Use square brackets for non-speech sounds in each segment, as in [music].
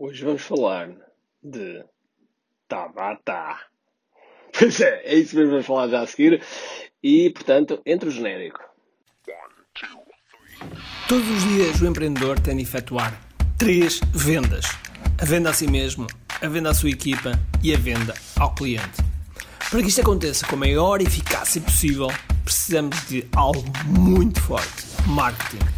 Hoje vamos falar de Tabata. [laughs] Pois é, é isso mesmo vamos falar já a seguir. E, portanto, entre o genérico. Todos os dias o empreendedor tem de efetuar três vendas: a venda a si mesmo, a venda à sua equipa e a venda ao cliente. Para que isto aconteça com a maior eficácia possível, precisamos de algo muito forte: marketing.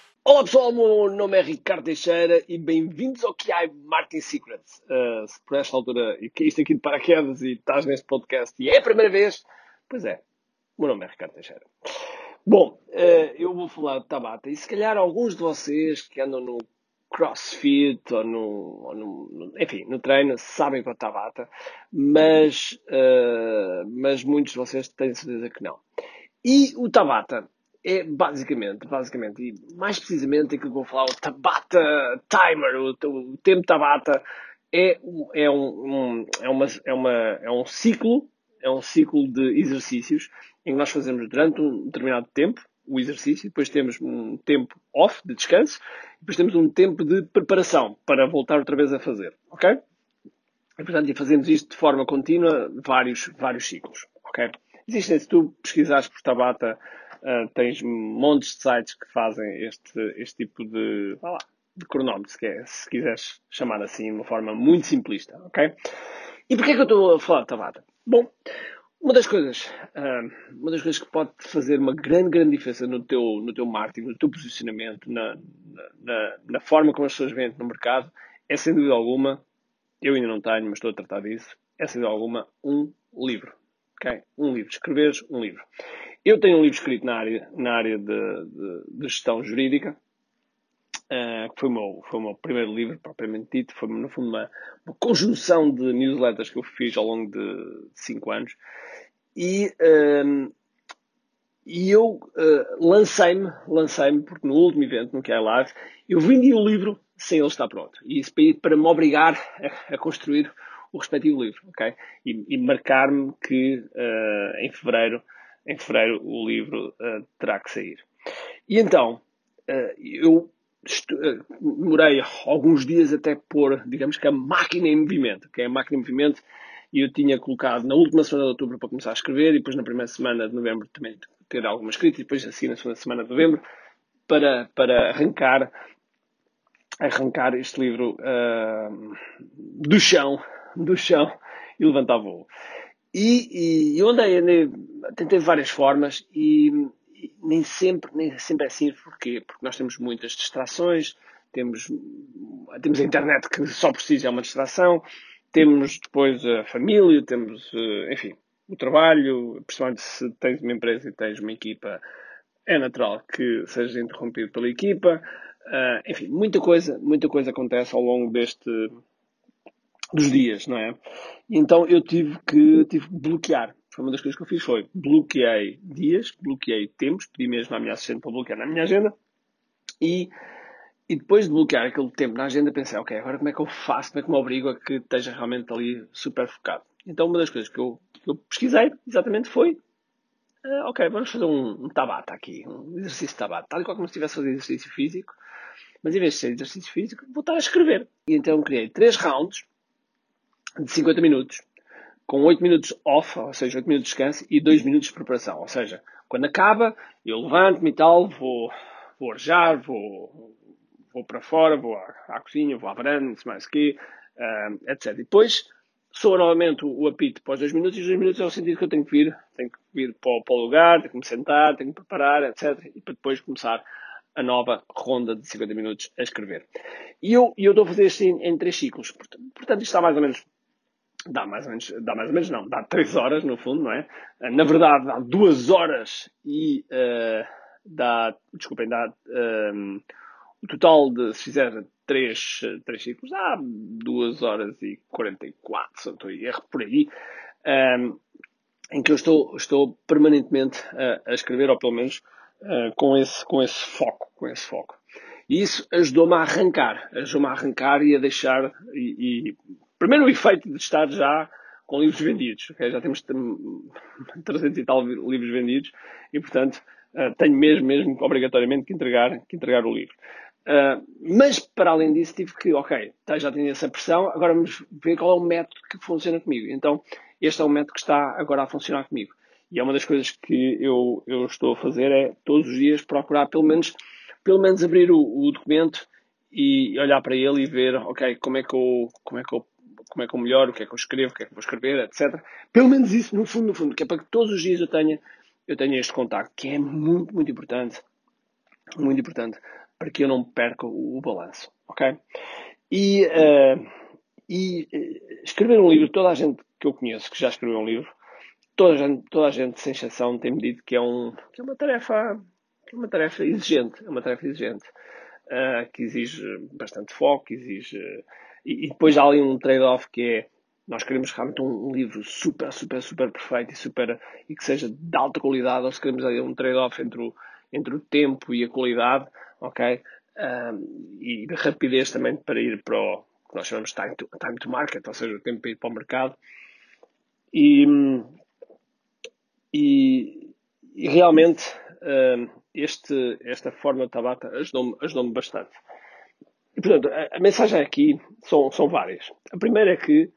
Olá pessoal, meu nome é Ricardo Teixeira e bem-vindos ao QI Marketing Secrets. Uh, se por esta altura e aqui de paraquedas e estás neste podcast e é a primeira vez, pois é, meu nome é Ricardo Teixeira. Bom, uh, eu vou falar de Tabata e se calhar alguns de vocês que andam no crossfit ou no, ou no enfim, no treino sabem o Tabata, mas, uh, mas muitos de vocês têm certeza que não. E o Tabata é basicamente, basicamente, e mais precisamente aquilo que vou falar, o Tabata Timer, o, o tempo Tabata, é, é, um, um, é, uma, é, uma, é um ciclo, é um ciclo de exercícios em que nós fazemos durante um determinado tempo o exercício, depois temos um tempo off, de descanso, depois temos um tempo de preparação para voltar outra vez a fazer, ok? E, portanto, fazemos isto de forma contínua, vários, vários ciclos, ok? Existem, se tu pesquisares por Tabata, uh, tens montes de sites que fazem este, este tipo de, lá, de cronómetro, se, é, se quiseres chamar assim, de uma forma muito simplista, ok? E porquê é que eu estou a falar de Tabata? Bom, uma das coisas, uh, uma das coisas que pode fazer uma grande, grande diferença no teu, no teu marketing, no teu posicionamento, na, na, na forma como as pessoas vendem no mercado, é sem dúvida alguma, eu ainda não tenho, mas estou a tratar disso, é sem dúvida alguma um livro. Um livro, escreveres um livro. Eu tenho um livro escrito na área, na área de, de, de gestão jurídica, uh, que foi o, meu, foi o meu primeiro livro, propriamente dito. Foi, no fundo, uma, uma conjunção de newsletters que eu fiz ao longo de 5 anos. E, uh, e eu uh, lancei-me, lancei-me, porque no último evento, no QI Live, eu vendi o livro sem ele estar pronto. E isso para, para me obrigar a, a construir o respectivo livro, ok? E, e marcar-me que uh, em fevereiro em fevereiro o livro uh, terá que sair. E então, uh, eu demorei alguns dias até pôr, digamos que a máquina em movimento, que é a máquina em movimento, e eu tinha colocado na última semana de outubro para começar a escrever, e depois na primeira semana de novembro também ter alguma escrita, e depois assim na segunda semana de novembro, para, para arrancar, arrancar este livro uh, do chão, do chão, e levantar voo. E, e eu andei, andei, tentei várias formas e, e, nem sempre, nem sempre é assim. Porquê? Porque nós temos muitas distrações, temos, temos a internet que só si é uma distração, temos depois a família, temos, eh, enfim, o trabalho, principalmente se tens uma empresa e tens uma equipa, é natural que sejas interrompido pela equipa. Uh, enfim, muita coisa, muita coisa acontece ao longo deste, dos dias, não é? Então eu tive que, tive que bloquear. Foi uma das coisas que eu fiz, foi bloqueei dias, bloqueei tempos, pedi mesmo à minha assistente para bloquear na minha agenda e, e depois de bloquear aquele tempo na agenda pensei, ok, agora como é que eu faço, como é que me obrigo a que esteja realmente ali super focado. Então uma das coisas que eu, que eu pesquisei exatamente foi uh, ok, vamos fazer um, um, tabata aqui, um exercício tabata, tal e qual como se estivesse a fazer exercício físico, mas em vez de ser exercício físico, vou estar a escrever. E então criei três rounds de 50 minutos, com 8 minutos off, ou seja, 8 minutos de descanso, e 2 minutos de preparação. Ou seja, quando acaba, eu levanto-me e tal, vou, vou arejar, vou, vou para fora, vou à, à cozinha, vou à varanda, mais o quê, uh, etc. E depois soa novamente o, o apito os 2 minutos, e os 2 minutos é o sentido que eu tenho que vir, tenho que vir para para o lugar, tenho que me sentar, tenho que preparar, etc. E para depois começar a nova ronda de 50 minutos a escrever. E eu, eu estou a fazer isto em, em três ciclos. Portanto, isto está mais ou menos dá mais ou menos, dá mais ou menos não, dá 3 horas no fundo, não é? Na verdade dá 2 horas e uh, dá, desculpem, dá um, o total de, se fizer três, três ciclos, dá 2 horas e 44, se não estou a erro, por aí, um, em que eu estou, estou permanentemente a, a escrever, ou pelo menos uh, com, esse, com esse foco, com esse foco. E isso ajudou-me a arrancar, ajudou-me a arrancar e a deixar, e, e, primeiro o efeito de estar já com livros vendidos, okay? já temos 300 e tal livros vendidos, e portanto uh, tenho mesmo, mesmo obrigatoriamente que entregar, que entregar o livro. Uh, mas, para além disso, tive que, ok, tá, já tenho essa pressão, agora vamos ver qual é o método que funciona comigo. Então, este é o método que está agora a funcionar comigo. E é uma das coisas que eu, eu estou a fazer é, todos os dias, procurar pelo menos, pelo menos abrir o, o documento e olhar para ele e ver, ok, como é que eu, como é que eu como é que eu melhoro, o que é que eu escrevo, o que é que vou escrever, etc. Pelo menos isso, no fundo, no fundo, que é para que todos os dias eu tenha, eu tenha este contacto, que é muito, muito importante. Muito importante para que eu não perca o, o balanço, ok? E, uh, e uh, escrever um livro, toda a gente que eu conheço que já escreveu um livro, toda a gente, toda a gente sem exceção tem-me dito que é, um, que é uma tarefa é uma tarefa exigente, é uma tarefa exigente, uh, que exige bastante foco, exige e, e depois há ali um trade-off que é nós queremos realmente um, livro super, super, super perfeito e, super, e que seja de alta qualidade, ou se queremos ali um trade-off entre o, entre o tempo e a qualidade, ok? Um, e rapidez também para ir para o que nós chamamos time to, time to market, ou seja, o tempo para ir para o mercado. E, e, e realmente um, este, esta forma de Tabata ajudou-me ajudou bastante. E, portanto, a, a, mensagem aqui são, são várias. A primeira é que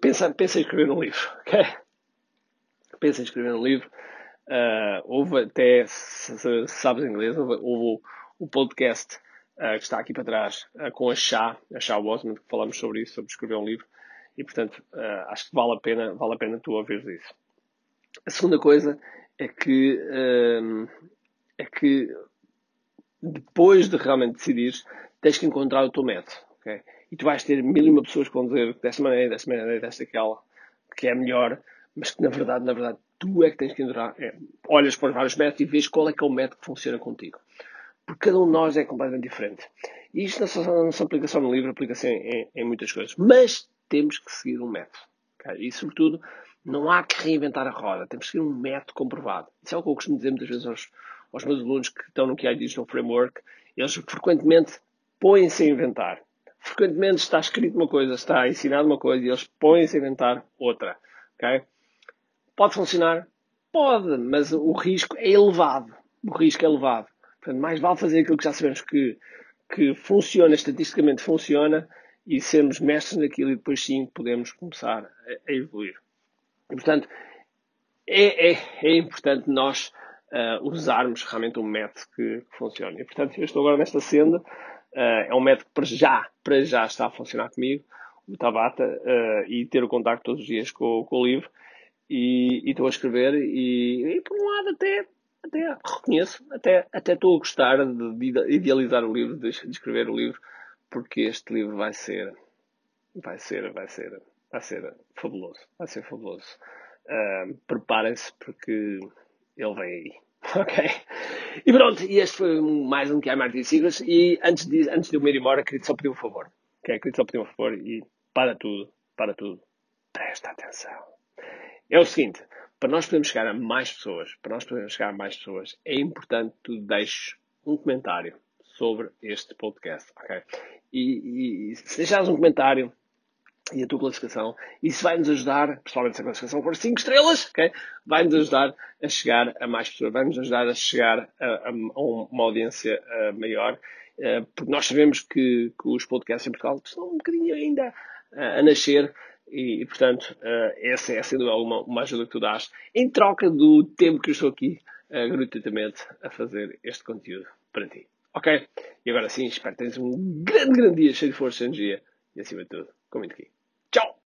pensa, pensa em escrever um livro, [laughs] ok? Pensa em escrever um livro Uh, houve até, se, se sabes inglês, houve, houve o, podcast uh, que está aqui para trás uh, com a Chá, a Chá Osmond, que falamos sobre isso, sobre escrever um livro. E, portanto, acho que vale a pena, vale a pena tu ouvires isso. A segunda coisa é que, é que depois de realmente decidires, tens que encontrar o teu método. Okay? E tu vais ter mil e uma pessoas que vão dizer desta maneira, desta maneira, desta aquela, que é melhor, mas que na verdade, na verdade, tu é que tens que entrar. É, olhas para os vários métodos e vês qual é que é o método que funciona contigo. Porque cada um de nós é completamente diferente. E isto não se aplica só no livro, aplica-se em, em, em, muitas coisas. Mas temos que seguir um método. Okay? E, sobretudo, não há que reinventar a roda. Temos que seguir um método comprovado. Isso é o que eu costumo dizer muitas vezes aos, aos meus alunos que estão no QI Digital Framework. Eles frequentemente põem-se a inventar. Frequentemente está escrito uma coisa, está ensinado uma coisa e eles põem-se a inventar outra. Okay? Pode funcionar? Pode, mas o risco é elevado. O risco é elevado. Portanto, mais vale fazer aquilo que já sabemos que, que funciona, estatisticamente funciona, e sermos mestres naquilo e depois sim podemos começar a, a evoluir. E, portanto, é, é, é importante nós uh, usarmos realmente um método que, que, funcione. E, portanto, eu estou agora nesta senda. Uh, é um método que para já, para já está a funcionar comigo, o Tabata, uh, e ter o contacto todos os dias com, com o livro e, estou a escrever e, e, por um lado até, até reconheço, até, até estou a gostar de, de idealizar o livro, de, de, escrever o livro, porque este livro vai ser, vai ser, vai ser, vai ser fabuloso, vai ser fabuloso. Uh, Preparem-se porque ele vem aí. [laughs] Ok? E pronto, e este foi mais um que é Martin Siglas. E antes de, antes de eu me ir embora, queria só pedir um favor. Ok? Queria só pedir um favor e para tudo, para tudo, presta atenção é o seguinte, para nós podermos chegar a mais pessoas, para nós podermos chegar a mais pessoas, é importante que tu deixes um comentário sobre este podcast, ok? E, e, se deixares um comentário e a tua classificação, isso vai nos ajudar, principalmente se a classificação for 5 estrelas, ok? Vai nos ajudar a chegar a mais pessoas, vai nos ajudar a chegar a, a, a uma audiência uh, maior, uh, porque nós sabemos que, que, os podcasts em Portugal estão um bocadinho ainda uh, a nascer, e, e portanto, essa é, dúvida alguma, uma ajuda que tu dás em troca do tempo que eu estou aqui gratuitamente a fazer este conteúdo para ti. Ok? E agora sim, espero que tenhas um grande, grande dia cheio de força e energia e acima de tudo, comente aqui. Tchau!